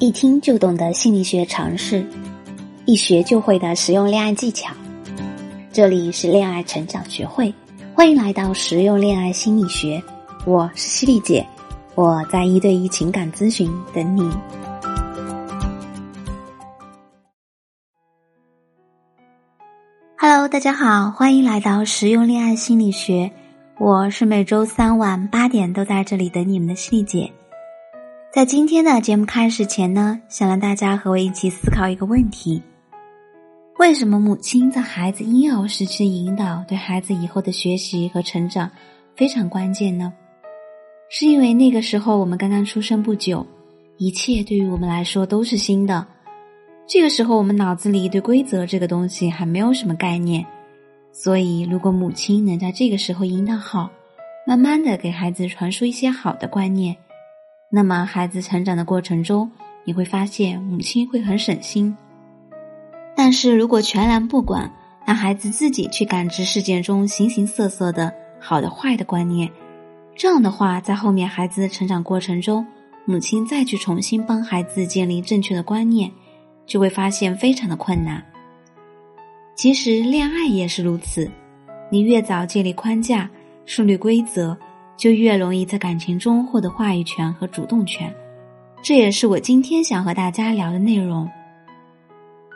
一听就懂的心理学常识，一学就会的实用恋爱技巧。这里是恋爱成长学会，欢迎来到实用恋爱心理学。我是犀利姐，我在一对一情感咨询等你。Hello，大家好，欢迎来到实用恋爱心理学。我是每周三晚八点都在这里等你们的犀利姐。在今天的节目开始前呢，想让大家和我一起思考一个问题：为什么母亲在孩子婴幼儿时期引导对孩子以后的学习和成长非常关键呢？是因为那个时候我们刚刚出生不久，一切对于我们来说都是新的。这个时候我们脑子里对规则这个东西还没有什么概念，所以如果母亲能在这个时候引导好，慢慢的给孩子传输一些好的观念。那么，孩子成长的过程中，你会发现母亲会很省心。但是如果全然不管，让孩子自己去感知世界中形形色色的好的、坏的观念，这样的话，在后面孩子的成长过程中，母亲再去重新帮孩子建立正确的观念，就会发现非常的困难。其实，恋爱也是如此，你越早建立框架、树立规则。就越容易在感情中获得话语权和主动权，这也是我今天想和大家聊的内容。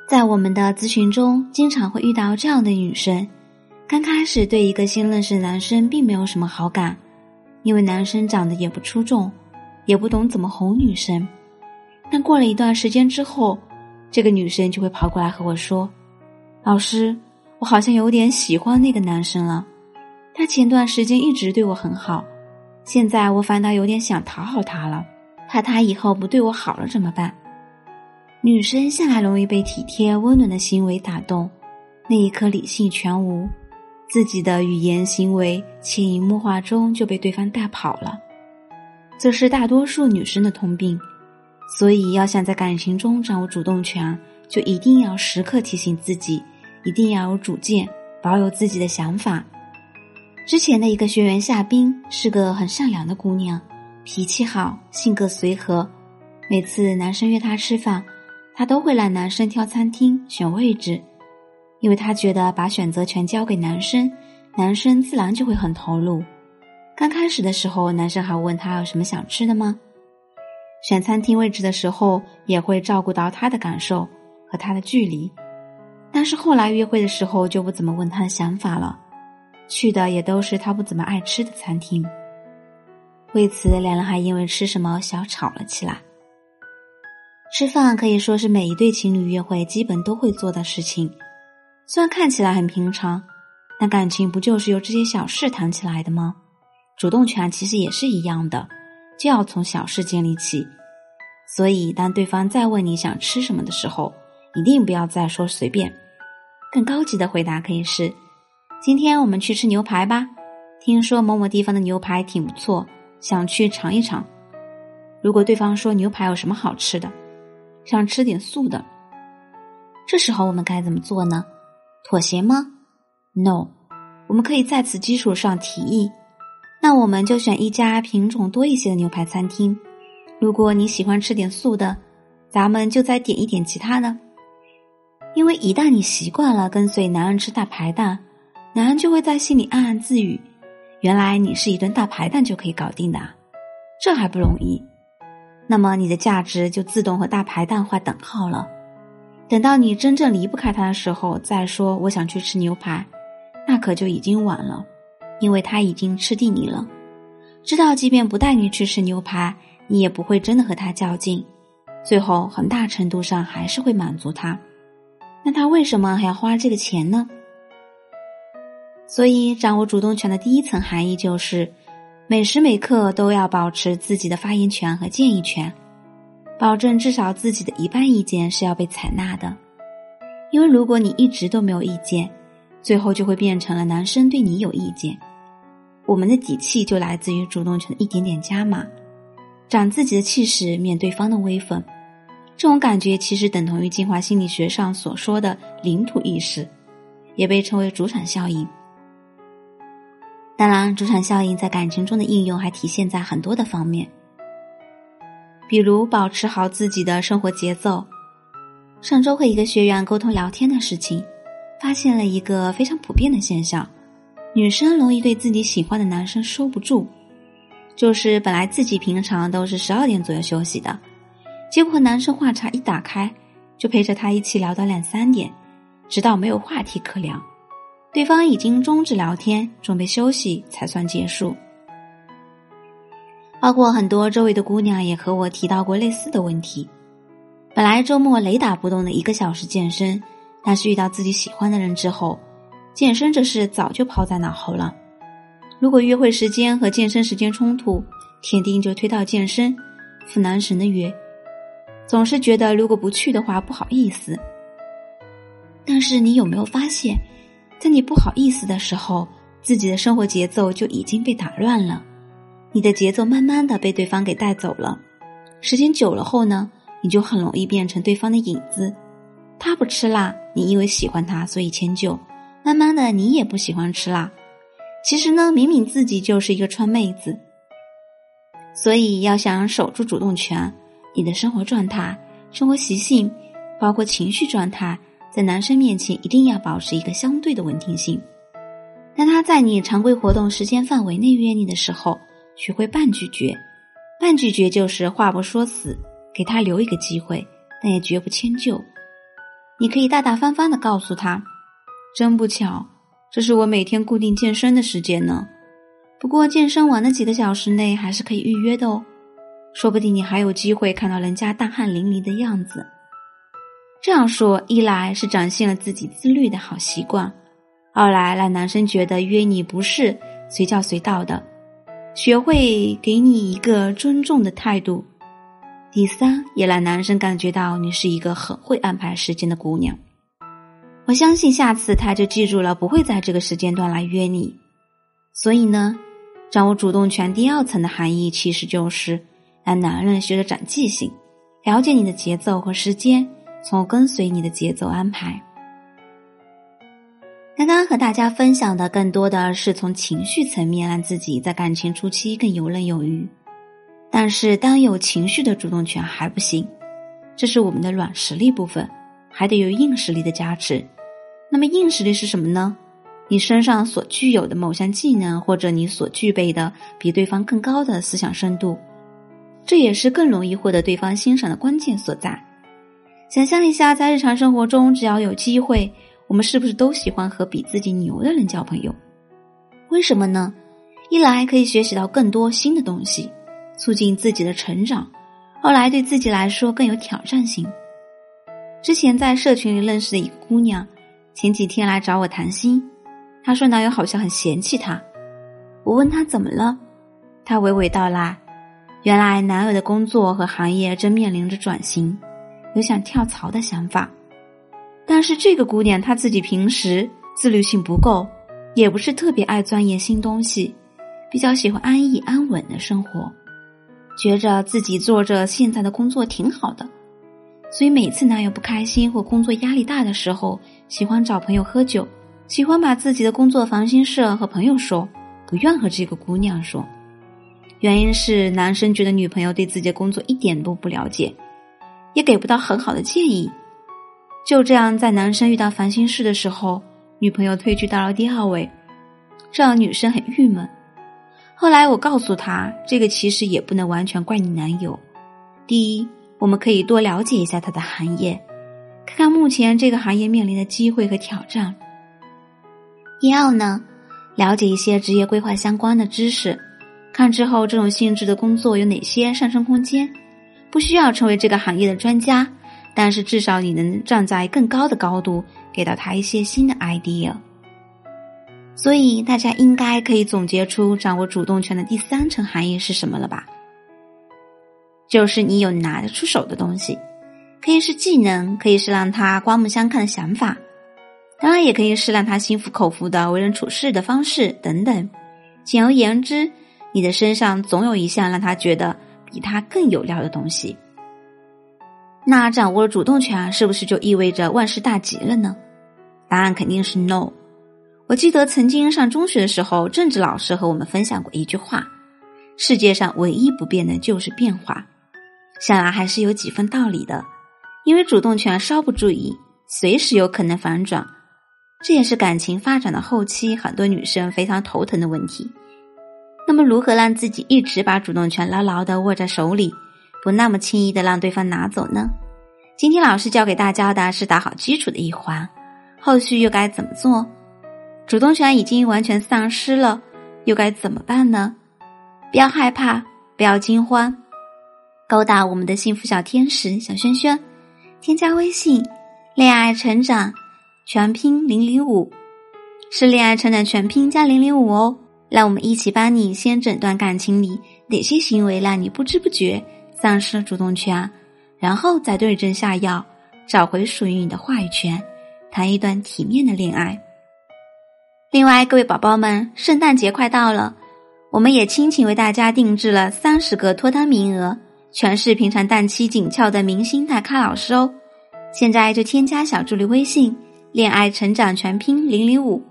在我们的咨询中，经常会遇到这样的女生：刚开始对一个新认识的男生并没有什么好感，因为男生长得也不出众，也不懂怎么哄女生。但过了一段时间之后，这个女生就会跑过来和我说：“老师，我好像有点喜欢那个男生了，他前段时间一直对我很好。”现在我反倒有点想讨好他了，怕他以后不对我好了怎么办？女生向来容易被体贴温暖的行为打动，那一刻理性全无，自己的语言行为潜移默化中就被对方带跑了，这是大多数女生的通病。所以要想在感情中掌握主动权，就一定要时刻提醒自己，一定要有主见，保有自己的想法。之前的一个学员夏冰是个很善良的姑娘，脾气好，性格随和。每次男生约她吃饭，她都会让男生挑餐厅、选位置，因为她觉得把选择权交给男生，男生自然就会很投入。刚开始的时候，男生还问她有什么想吃的吗？选餐厅位置的时候，也会照顾到她的感受和她的距离。但是后来约会的时候，就不怎么问她的想法了。去的也都是他不怎么爱吃的餐厅，为此两人还因为吃什么小吵了起来。吃饭可以说是每一对情侣约会基本都会做的事情，虽然看起来很平常，但感情不就是由这些小事谈起来的吗？主动权其实也是一样的，就要从小事建立起。所以，当对方再问你想吃什么的时候，一定不要再说随便，更高级的回答可以是。今天我们去吃牛排吧，听说某某地方的牛排挺不错，想去尝一尝。如果对方说牛排有什么好吃的，想吃点素的，这时候我们该怎么做呢？妥协吗？No，我们可以在此基础上提议，那我们就选一家品种多一些的牛排餐厅。如果你喜欢吃点素的，咱们就再点一点其他的。因为一旦你习惯了跟随男人吃大排档。男人就会在心里暗暗自语：“原来你是一顿大排档就可以搞定的，这还不容易？”那么你的价值就自动和大排档划等号了。等到你真正离不开他的时候，再说我想去吃牛排，那可就已经晚了，因为他已经吃定你了。知道，即便不带你去吃牛排，你也不会真的和他较劲，最后很大程度上还是会满足他。那他为什么还要花这个钱呢？所以，掌握主动权的第一层含义就是，每时每刻都要保持自己的发言权和建议权，保证至少自己的一半意见是要被采纳的。因为如果你一直都没有意见，最后就会变成了男生对你有意见。我们的底气就来自于主动权的一点点加码，长自己的气势，免对方的威风。这种感觉其实等同于进化心理学上所说的领土意识，也被称为主场效应。当然，主场效应在感情中的应用还体现在很多的方面，比如保持好自己的生活节奏。上周和一个学员沟通聊天的事情，发现了一个非常普遍的现象：女生容易对自己喜欢的男生收不住。就是本来自己平常都是十二点左右休息的，结果男生话茬一打开，就陪着他一起聊到两三点，直到没有话题可聊，对方已经终止聊天，准备休息才算结束。包括很多周围的姑娘也和我提到过类似的问题。本来周末雷打不动的一个小时健身，但是遇到自己喜欢的人之后，健身这事早就抛在脑后了。如果约会时间和健身时间冲突，铁定就推到健身，赴男神的约。总是觉得如果不去的话不好意思。但是你有没有发现，在你不好意思的时候，自己的生活节奏就已经被打乱了？你的节奏慢慢的被对方给带走了，时间久了后呢，你就很容易变成对方的影子。他不吃辣，你因为喜欢他所以迁就，慢慢的你也不喜欢吃辣。其实呢，明明自己就是一个川妹子。所以要想守住主动权，你的生活状态、生活习性，包括情绪状态，在男生面前一定要保持一个相对的稳定性。当他在你常规活动时间范围内约你的时候。学会半拒绝，半拒绝就是话不说死，给他留一个机会，但也绝不迁就。你可以大大方方的告诉他：“真不巧，这是我每天固定健身的时间呢。不过健身完的几个小时内还是可以预约的哦，说不定你还有机会看到人家大汗淋漓的样子。”这样说，一来是展现了自己自律的好习惯，二来让男生觉得约你不是随叫随到的。学会给你一个尊重的态度。第三，也让男生感觉到你是一个很会安排时间的姑娘。我相信下次他就记住了，不会在这个时间段来约你。所以呢，掌握主动权第二层的含义，其实就是让男人学着长记性，了解你的节奏和时间，从而跟随你的节奏安排。刚刚和大家分享的更多的是从情绪层面让自己在感情初期更游刃有余，但是当有情绪的主动权还不行，这是我们的软实力部分，还得有硬实力的加持。那么硬实力是什么呢？你身上所具有的某项技能，或者你所具备的比对方更高的思想深度，这也是更容易获得对方欣赏的关键所在。想象一下，在日常生活中，只要有机会。我们是不是都喜欢和比自己牛的人交朋友？为什么呢？一来可以学习到更多新的东西，促进自己的成长；二来对自己来说更有挑战性。之前在社群里认识的一个姑娘，前几天来找我谈心，她说男友好像很嫌弃她。我问她怎么了，她娓娓道来：原来男友的工作和行业正面临着转型，有想跳槽的想法。但是这个姑娘她自己平时自律性不够，也不是特别爱钻研新东西，比较喜欢安逸安稳的生活，觉着自己做着现在的工作挺好的，所以每次男友不开心或工作压力大的时候，喜欢找朋友喝酒，喜欢把自己的工作烦心事和朋友说，不愿和这个姑娘说，原因是男生觉得女朋友对自己的工作一点都不了解，也给不到很好的建议。就这样，在男生遇到烦心事的时候，女朋友退居到了第二位，这让女生很郁闷。后来我告诉他，这个其实也不能完全怪你男友。第一，我们可以多了解一下他的行业，看看目前这个行业面临的机会和挑战。第二呢，了解一些职业规划相关的知识，看之后这种性质的工作有哪些上升空间，不需要成为这个行业的专家。但是至少你能站在更高的高度，给到他一些新的 idea。所以大家应该可以总结出掌握主动权的第三层含义是什么了吧？就是你有拿得出手的东西，可以是技能，可以是让他刮目相看的想法，当然也可以是让他心服口服的为人处事的方式等等。简而言之，你的身上总有一项让他觉得比他更有料的东西。那掌握了主动权，是不是就意味着万事大吉了呢？答案肯定是 no。我记得曾经上中学的时候，政治老师和我们分享过一句话：世界上唯一不变的就是变化。想来还是有几分道理的。因为主动权稍不注意，随时有可能反转，这也是感情发展的后期很多女生非常头疼的问题。那么，如何让自己一直把主动权牢牢的握在手里，不那么轻易的让对方拿走呢？今天老师教给大家的是打好基础的一环，后续又该怎么做？主动权已经完全丧失了，又该怎么办呢？不要害怕，不要惊慌，勾搭我们的幸福小天使小轩轩。添加微信“恋爱成长全拼零零五”，是“恋爱成长全拼加零零五”哦。让我们一起帮你先诊断感情里哪些行为让你不知不觉丧失了主动权，然后再对症下药，找回属于你的话语权，谈一段体面的恋爱。另外，各位宝宝们，圣诞节快到了，我们也倾情为大家定制了三十个脱单名额。全是平常档期紧俏的明星大咖老师哦！现在就添加小助理微信“恋爱成长全拼零零五”，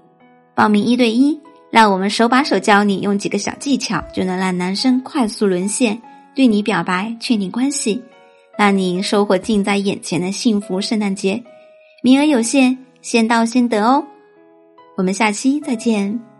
报名一对一，让我们手把手教你用几个小技巧，就能让男生快速沦陷，对你表白，确定关系，让你收获近在眼前的幸福圣诞节。名额有限，先到先得哦！我们下期再见。